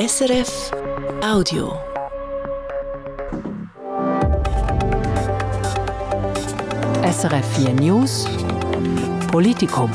SRF Audio. SRF 4 News Politikum.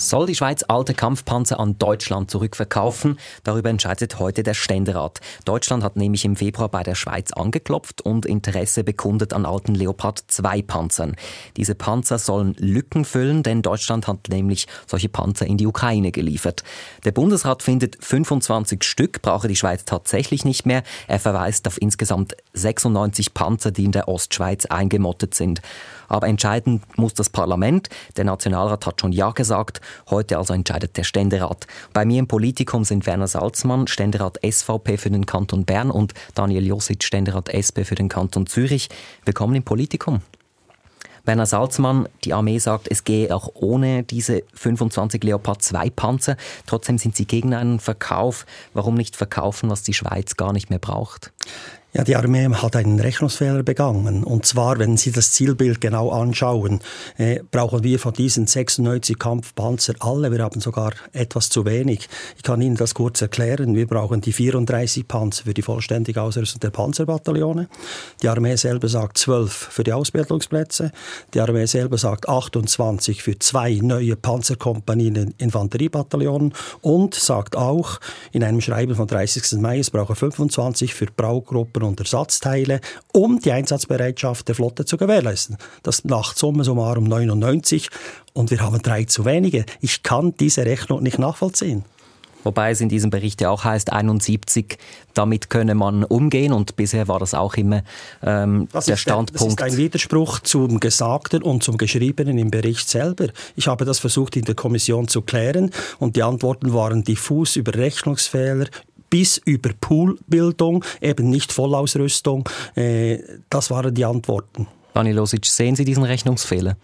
Soll die Schweiz alte Kampfpanzer an Deutschland zurückverkaufen? Darüber entscheidet heute der Ständerat. Deutschland hat nämlich im Februar bei der Schweiz angeklopft und Interesse bekundet an alten Leopard 2 Panzern. Diese Panzer sollen Lücken füllen, denn Deutschland hat nämlich solche Panzer in die Ukraine geliefert. Der Bundesrat findet 25 Stück brauche die Schweiz tatsächlich nicht mehr. Er verweist auf insgesamt 96 Panzer, die in der Ostschweiz eingemottet sind. Aber entscheiden muss das Parlament. Der Nationalrat hat schon Ja gesagt. Heute also entscheidet der Ständerat. Bei mir im Politikum sind Werner Salzmann, Ständerat SVP für den Kanton Bern und Daniel Josic, Ständerat SP für den Kanton Zürich. Willkommen im Politikum. Werner Salzmann, die Armee sagt, es gehe auch ohne diese 25 Leopard 2 Panzer. Trotzdem sind Sie gegen einen Verkauf. Warum nicht verkaufen, was die Schweiz gar nicht mehr braucht? Ja, die Armee hat einen Rechnungsfehler begangen. Und zwar, wenn Sie das Zielbild genau anschauen, äh, brauchen wir von diesen 96 Kampfpanzer alle, wir haben sogar etwas zu wenig. Ich kann Ihnen das kurz erklären. Wir brauchen die 34 Panzer für die vollständige Ausrüstung der Panzerbataillone. Die Armee selber sagt 12 für die Ausbildungsplätze. Die Armee selber sagt 28 für zwei neue Panzerkompanien Infanteriebataillonen und sagt auch in einem Schreiben vom 30. Mai, es brauche 25 für Braugruppen Truppen und Ersatzteile, um die Einsatzbereitschaft der Flotte zu gewährleisten. Das macht summa summarum 99 und wir haben drei zu wenige. Ich kann diese Rechnung nicht nachvollziehen. Wobei es in diesem Bericht ja auch heißt, 71, damit könne man umgehen und bisher war das auch immer ähm, der Standpunkt. Das ist ein Widerspruch zum Gesagten und zum Geschriebenen im Bericht selber. Ich habe das versucht in der Kommission zu klären und die Antworten waren diffus über Rechnungsfehler, bis über Poolbildung, eben nicht Vollausrüstung. Äh, das waren die Antworten. Daniel Losic, sehen Sie diesen Rechnungsfehler?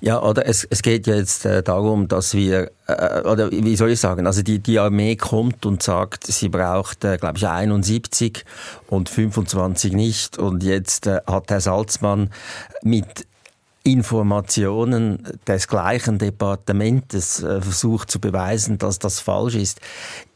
Ja, oder es, es geht jetzt äh, darum, dass wir, äh, oder wie soll ich sagen, also die, die Armee kommt und sagt, sie braucht, äh, glaube ich, 71 und 25 nicht. Und jetzt äh, hat Herr Salzmann mit Informationen des gleichen Departementes äh, versucht zu beweisen, dass das falsch ist,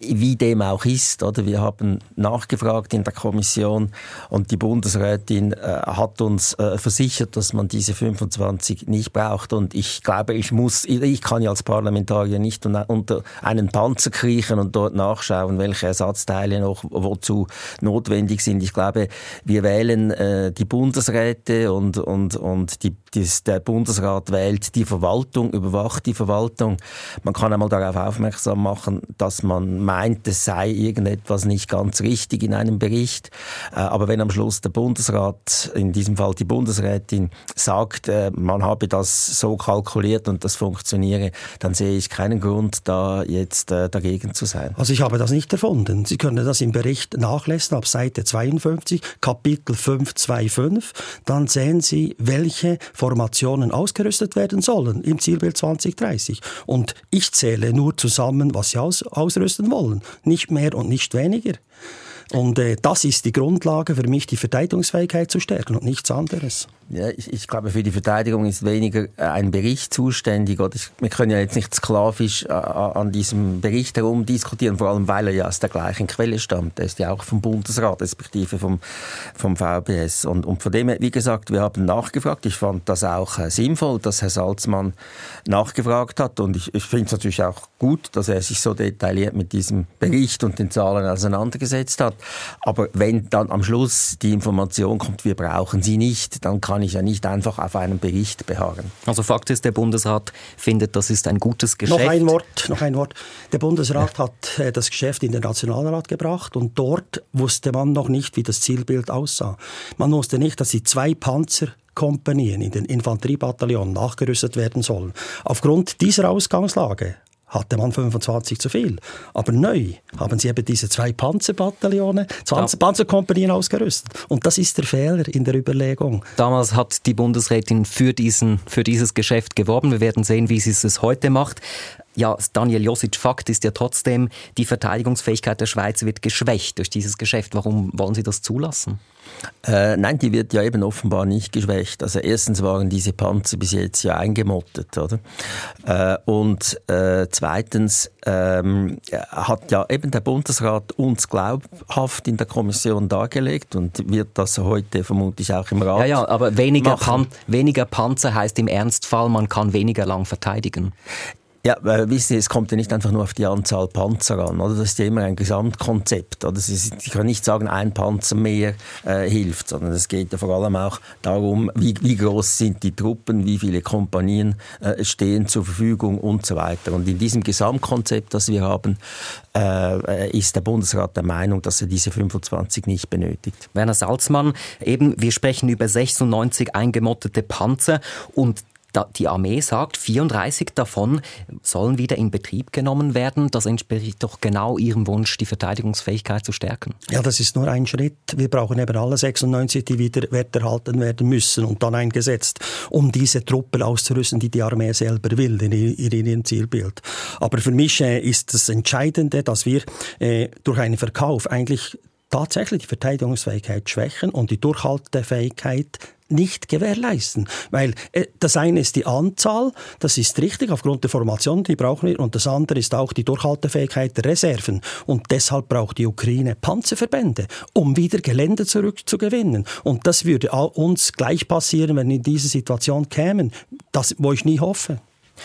wie dem auch ist. Oder wir haben nachgefragt in der Kommission und die Bundesrätin äh, hat uns äh, versichert, dass man diese 25 nicht braucht. Und ich glaube, ich muss, ich kann ja als Parlamentarier nicht unter einen Panzer kriechen und dort nachschauen, welche Ersatzteile noch wozu notwendig sind. Ich glaube, wir wählen äh, die Bundesräte und und und die, die der Bundesrat wählt die Verwaltung, überwacht die Verwaltung. Man kann einmal darauf aufmerksam machen, dass man meint, es sei irgendetwas nicht ganz richtig in einem Bericht. Äh, aber wenn am Schluss der Bundesrat, in diesem Fall die Bundesrätin, sagt, äh, man habe das so kalkuliert und das funktioniere, dann sehe ich keinen Grund, da jetzt äh, dagegen zu sein. Also ich habe das nicht erfunden. Sie können das im Bericht nachlesen, ab Seite 52, Kapitel 525. Dann sehen Sie, welche Formationen ausgerüstet werden sollen im Zielbild 2030. Und ich zähle nur zusammen, was sie aus, ausrüsten wollen. Nicht mehr und nicht weniger. Und äh, das ist die Grundlage für mich, die Verteidigungsfähigkeit zu stärken und nichts anderes. Ja, ich, ich, glaube, für die Verteidigung ist weniger äh, ein Bericht zuständig. Oder ich, wir können ja jetzt nicht sklavisch äh, an diesem Bericht herum diskutieren, vor allem weil er ja aus der gleichen Quelle stammt. Der ist ja auch vom Bundesrat, respektive vom, vom VBS. Und, und von dem wie gesagt, wir haben nachgefragt. Ich fand das auch äh, sinnvoll, dass Herr Salzmann nachgefragt hat. Und ich, ich finde es natürlich auch gut, dass er sich so detailliert mit diesem Bericht und den Zahlen auseinandergesetzt hat. Aber wenn dann am Schluss die Information kommt, wir brauchen sie nicht, dann kann ich ja nicht einfach auf einem Bericht beharren. Also Fakt ist, der Bundesrat findet, das ist ein gutes Geschäft. Noch ein Wort, noch ein Wort. Der Bundesrat ja. hat äh, das Geschäft in den Nationalrat gebracht und dort wusste man noch nicht, wie das Zielbild aussah. Man wusste nicht, dass die zwei Panzer Kompanien in den Infanteriebataillonen nachgerüstet werden sollen. Aufgrund dieser Ausgangslage hatte man 25 zu viel. Aber neu haben sie eben diese zwei Panzerbataillone, 20 ja. Panzerkompanien ausgerüstet. Und das ist der Fehler in der Überlegung. Damals hat die Bundesrätin für, diesen, für dieses Geschäft geworben. Wir werden sehen, wie sie es heute macht. Ja, Daniel Josic, Fakt ist ja trotzdem, die Verteidigungsfähigkeit der Schweiz wird geschwächt durch dieses Geschäft. Warum wollen Sie das zulassen? Äh, nein, die wird ja eben offenbar nicht geschwächt. Also erstens waren diese Panzer bis jetzt ja eingemottet, oder? Äh, und äh, zweitens ähm, hat ja eben der Bundesrat uns glaubhaft in der Kommission dargelegt und wird das heute vermutlich auch im Rat. Ja, ja, aber weniger, Pan weniger Panzer heißt im Ernstfall, man kann weniger lang verteidigen. Ja, weil, wissen Sie, es kommt ja nicht einfach nur auf die Anzahl Panzer an, oder? Das ist ja immer ein Gesamtkonzept, oder? Ich kann nicht sagen, ein Panzer mehr äh, hilft, sondern es geht ja vor allem auch darum, wie, wie groß sind die Truppen, wie viele Kompanien äh, stehen zur Verfügung und so weiter. Und in diesem Gesamtkonzept, das wir haben, äh, ist der Bundesrat der Meinung, dass er diese 25 nicht benötigt. Werner Salzmann, eben, wir sprechen über 96 eingemottete Panzer und die Armee sagt, 34 davon sollen wieder in Betrieb genommen werden. Das entspricht doch genau ihrem Wunsch, die Verteidigungsfähigkeit zu stärken. Ja, das ist nur ein Schritt. Wir brauchen eben alle 96, die wieder werterhalten werden müssen und dann eingesetzt, um diese Truppen auszurüsten, die die Armee selber will, in, ihrem Zielbild. Aber für mich äh, ist das Entscheidende, dass wir äh, durch einen Verkauf eigentlich tatsächlich die Verteidigungsfähigkeit schwächen und die Durchhaltefähigkeit nicht gewährleisten. Weil äh, das eine ist die Anzahl, das ist richtig, aufgrund der Formation, die brauchen wir, und das andere ist auch die Durchhaltefähigkeit der Reserven. Und deshalb braucht die Ukraine Panzerverbände, um wieder Gelände zurückzugewinnen. Und das würde uns gleich passieren, wenn wir in diese Situation kämen, das, wo ich nie hoffe.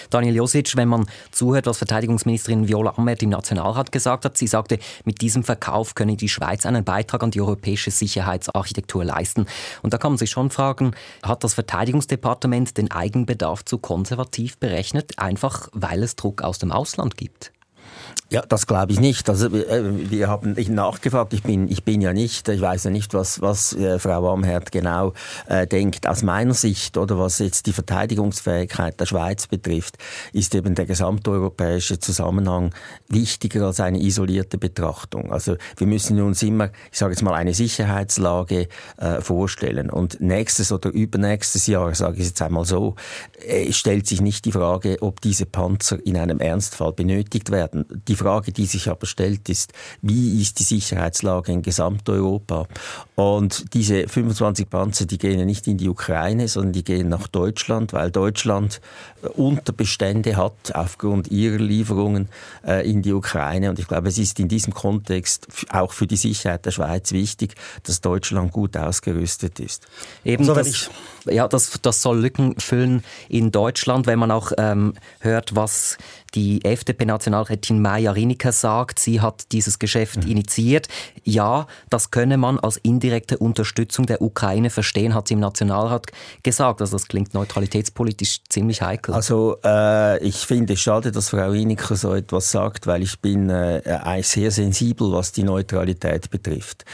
Daniel Josic, wenn man zuhört, was Verteidigungsministerin Viola Amert im Nationalrat gesagt hat, sie sagte, mit diesem Verkauf könne die Schweiz einen Beitrag an die europäische Sicherheitsarchitektur leisten. Und da kann man sich schon fragen, hat das Verteidigungsdepartement den Eigenbedarf zu konservativ berechnet, einfach weil es Druck aus dem Ausland gibt? Ja, das glaube ich nicht. Also äh, wir haben nachgefragt. Ich bin ich bin ja nicht. Ich weiß ja nicht, was was äh, Frau Amherd genau äh, denkt. Aus meiner Sicht oder was jetzt die Verteidigungsfähigkeit der Schweiz betrifft, ist eben der gesamteuropäische Zusammenhang wichtiger als eine isolierte Betrachtung. Also wir müssen uns immer, ich sage jetzt mal, eine Sicherheitslage äh, vorstellen. Und nächstes oder übernächstes Jahr, sage ich jetzt einmal so, äh, stellt sich nicht die Frage, ob diese Panzer in einem Ernstfall benötigt werden. Die Frage, die sich aber stellt, ist, wie ist die Sicherheitslage in Gesamteuropa? Und diese 25 Panzer, die gehen ja nicht in die Ukraine, sondern die gehen nach Deutschland, weil Deutschland äh, Unterbestände hat aufgrund ihrer Lieferungen äh, in die Ukraine. Und ich glaube, es ist in diesem Kontext auch für die Sicherheit der Schweiz wichtig, dass Deutschland gut ausgerüstet ist. Eben also, das, ja, das, das soll Lücken füllen in Deutschland, wenn man auch ähm, hört, was die FDP-Nationalrätin Maja Riniker sagt, sie hat dieses Geschäft mhm. initiiert. Ja, das könne man als indirekte Unterstützung der Ukraine verstehen, hat sie im Nationalrat gesagt. Also das klingt neutralitätspolitisch ziemlich heikel. Also äh, ich finde es schade, dass Frau Riniker so etwas sagt, weil ich bin äh, sehr sensibel, was die Neutralität betrifft.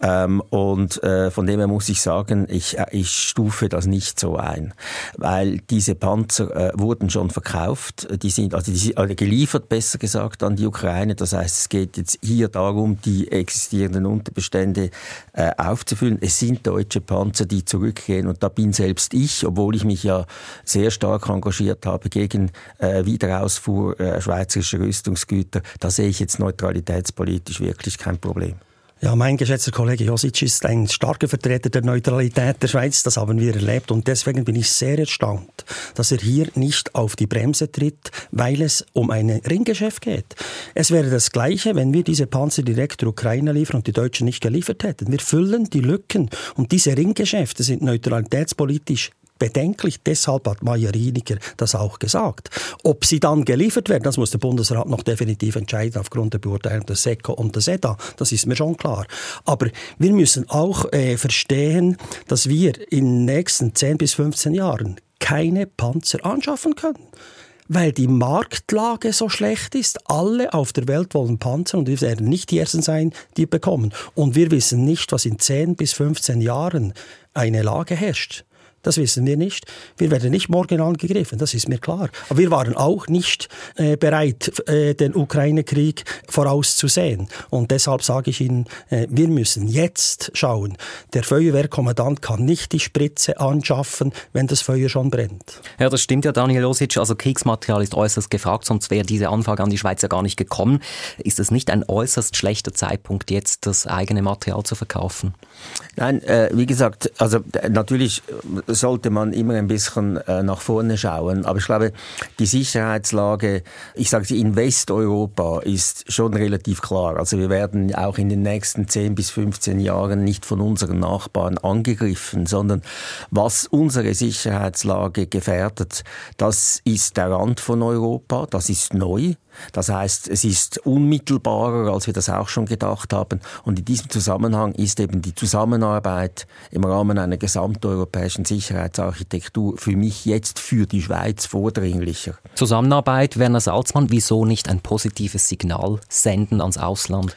Ähm, und äh, von dem her muss ich sagen, ich, äh, ich stufe das nicht so ein, weil diese Panzer äh, wurden schon verkauft, die sind also die, also geliefert, besser gesagt, an die Ukraine. Das heißt, es geht jetzt hier darum, die existierenden Unterbestände äh, aufzufüllen. Es sind deutsche Panzer, die zurückgehen und da bin selbst ich, obwohl ich mich ja sehr stark engagiert habe gegen äh, Wiederausfuhr äh, schweizerischer Rüstungsgüter, da sehe ich jetzt neutralitätspolitisch wirklich kein Problem. Ja, mein geschätzter Kollege Josic ist ein starker Vertreter der Neutralität der Schweiz. Das haben wir erlebt. Und deswegen bin ich sehr erstaunt, dass er hier nicht auf die Bremse tritt, weil es um ein Ringgeschäft geht. Es wäre das Gleiche, wenn wir diese Panzer direkt der Ukraine liefern und die Deutschen nicht geliefert hätten. Wir füllen die Lücken. Und diese Ringgeschäfte sind neutralitätspolitisch bedenklich. Deshalb hat Maja Rieniger das auch gesagt. Ob sie dann geliefert werden, das muss der Bundesrat noch definitiv entscheiden aufgrund der Beurteilung der SECO und der SEDA. Das ist mir schon klar. Aber wir müssen auch äh, verstehen, dass wir in den nächsten 10 bis 15 Jahren keine Panzer anschaffen können weil die Marktlage so schlecht ist. Alle auf der Welt wollen Panzer und wir werden nicht die Ersten sein, die bekommen. Und wir wissen nicht, was in 10 bis 15 Jahren eine Lage herrscht. Das wissen wir nicht. Wir werden nicht morgen angegriffen, das ist mir klar. Aber wir waren auch nicht äh, bereit, äh, den Ukraine-Krieg vorauszusehen. Und deshalb sage ich Ihnen, äh, wir müssen jetzt schauen. Der Feuerwehrkommandant kann nicht die Spritze anschaffen, wenn das Feuer schon brennt. Ja, das stimmt ja, Daniel Losic. Also Kriegsmaterial ist äußerst gefragt, sonst wäre diese Anfrage an die Schweiz ja gar nicht gekommen. Ist es nicht ein äußerst schlechter Zeitpunkt, jetzt das eigene Material zu verkaufen? Nein, äh, wie gesagt, also natürlich sollte man immer ein bisschen äh, nach vorne schauen. Aber ich glaube, die Sicherheitslage, ich sage in Westeuropa ist schon relativ klar. Also wir werden auch in den nächsten 10 bis 15 Jahren nicht von unseren Nachbarn angegriffen, sondern was unsere Sicherheitslage gefährdet, das ist der Rand von Europa, das ist neu. Das heißt, es ist unmittelbarer, als wir das auch schon gedacht haben. Und in diesem Zusammenhang ist eben die Zusammenarbeit im Rahmen einer gesamteuropäischen Sicherheitsarchitektur für mich jetzt für die Schweiz vordringlicher. Zusammenarbeit, Werner Salzmann, wieso nicht ein positives Signal senden ans Ausland?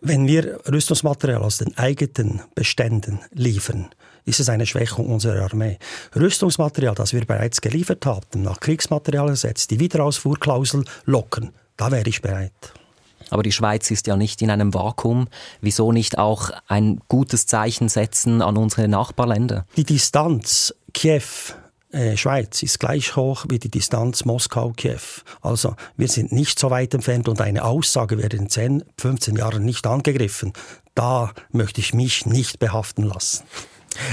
Wenn wir Rüstungsmaterial aus den eigenen Beständen liefern, ist es eine Schwächung unserer Armee. Rüstungsmaterial, das wir bereits geliefert haben, nach Kriegsmaterialgesetz, die Wiederausfuhrklausel lockern, da wäre ich bereit. Aber die Schweiz ist ja nicht in einem Vakuum. Wieso nicht auch ein gutes Zeichen setzen an unsere Nachbarländer? Die Distanz Kiew äh, Schweiz ist gleich hoch wie die Distanz Moskau-Kiew. Also wir sind nicht so weit entfernt und eine Aussage wäre in 10, 15 Jahren nicht angegriffen. Da möchte ich mich nicht behaften lassen.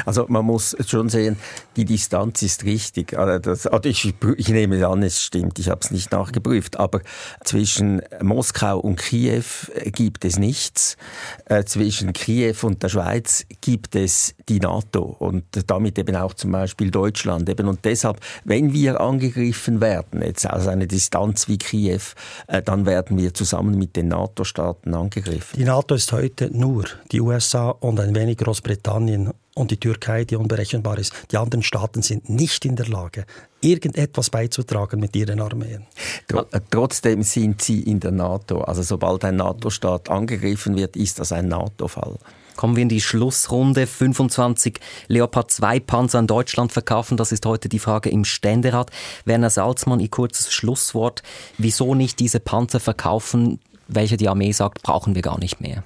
Also man muss schon sehen, die Distanz ist richtig. Also das, also ich, ich, nehme an, es stimmt, ich habe es nicht nachgeprüft, aber zwischen Moskau und Kiew gibt es nichts. Äh, zwischen Kiew und der Schweiz gibt es die NATO und damit eben auch zum Beispiel Deutschland. Eben. Und deshalb, wenn wir angegriffen werden, jetzt aus einer Distanz wie Kiew, äh, dann werden wir zusammen mit den NATO-Staaten angegriffen. Die NATO ist heute nur die USA und ein wenig Großbritannien und die Türkei, die unberechenbar ist. Die anderen Staaten sind nicht in der Lage, irgendetwas beizutragen mit ihren Armeen. Äh, trotzdem sind sie in der NATO. Also sobald ein NATO-Staat angegriffen wird, ist das ein NATO-Fall. Kommen wir in die Schlussrunde. 25 Leopard 2 Panzer an Deutschland verkaufen, das ist heute die Frage im Ständerat. Werner Salzmann, Ihr kurzes Schlusswort. Wieso nicht diese Panzer verkaufen, welche die Armee sagt, brauchen wir gar nicht mehr?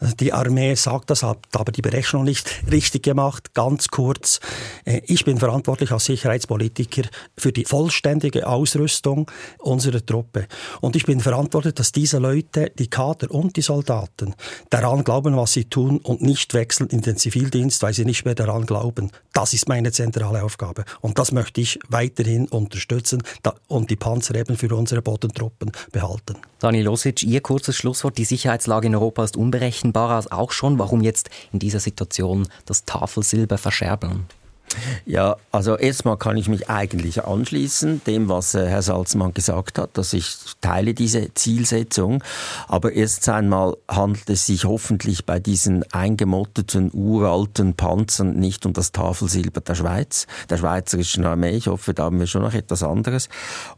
Also die Armee sagt das, hat aber die Berechnung nicht richtig gemacht. Ganz kurz, äh, ich bin verantwortlich als Sicherheitspolitiker für die vollständige Ausrüstung unserer Truppe. Und ich bin verantwortlich, dass diese Leute, die Kader und die Soldaten, daran glauben, was sie tun und nicht wechseln in den Zivildienst, weil sie nicht mehr daran glauben. Das ist meine zentrale Aufgabe. Und das möchte ich weiterhin unterstützen und die Panzer eben für unsere Bodentruppen behalten. Daniel Losic, Ihr kurzes Schlusswort. Die Sicherheitslage in Europa ist unberechenbarer auch schon. Warum jetzt in dieser Situation das Tafelsilber verscherbeln? Ja, also erstmal kann ich mich eigentlich anschließen dem, was äh, Herr Salzmann gesagt hat, dass ich teile diese Zielsetzung. Aber erst einmal handelt es sich hoffentlich bei diesen eingemotteten, uralten Panzern nicht um das Tafelsilber der Schweiz, der schweizerischen Armee. Ich hoffe, da haben wir schon noch etwas anderes.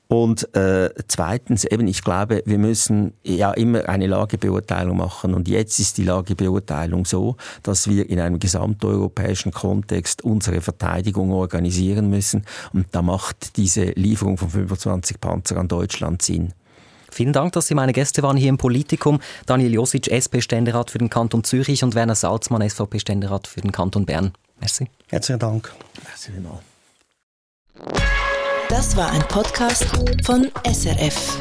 Und äh, zweitens eben, ich glaube, wir müssen ja immer eine Lagebeurteilung machen. Und jetzt ist die Lagebeurteilung so, dass wir in einem gesamteuropäischen Kontext unsere Verteidigung organisieren müssen. Und da macht diese Lieferung von 25 Panzer an Deutschland Sinn. Vielen Dank, dass Sie meine Gäste waren hier im Politikum. Daniel Josic, SP-Ständerat für den Kanton Zürich und Werner Salzmann, SVP-Ständerat für den Kanton Bern. Merci. Herzlichen Dank. Merci vielmals. Das war ein Podcast von SRF.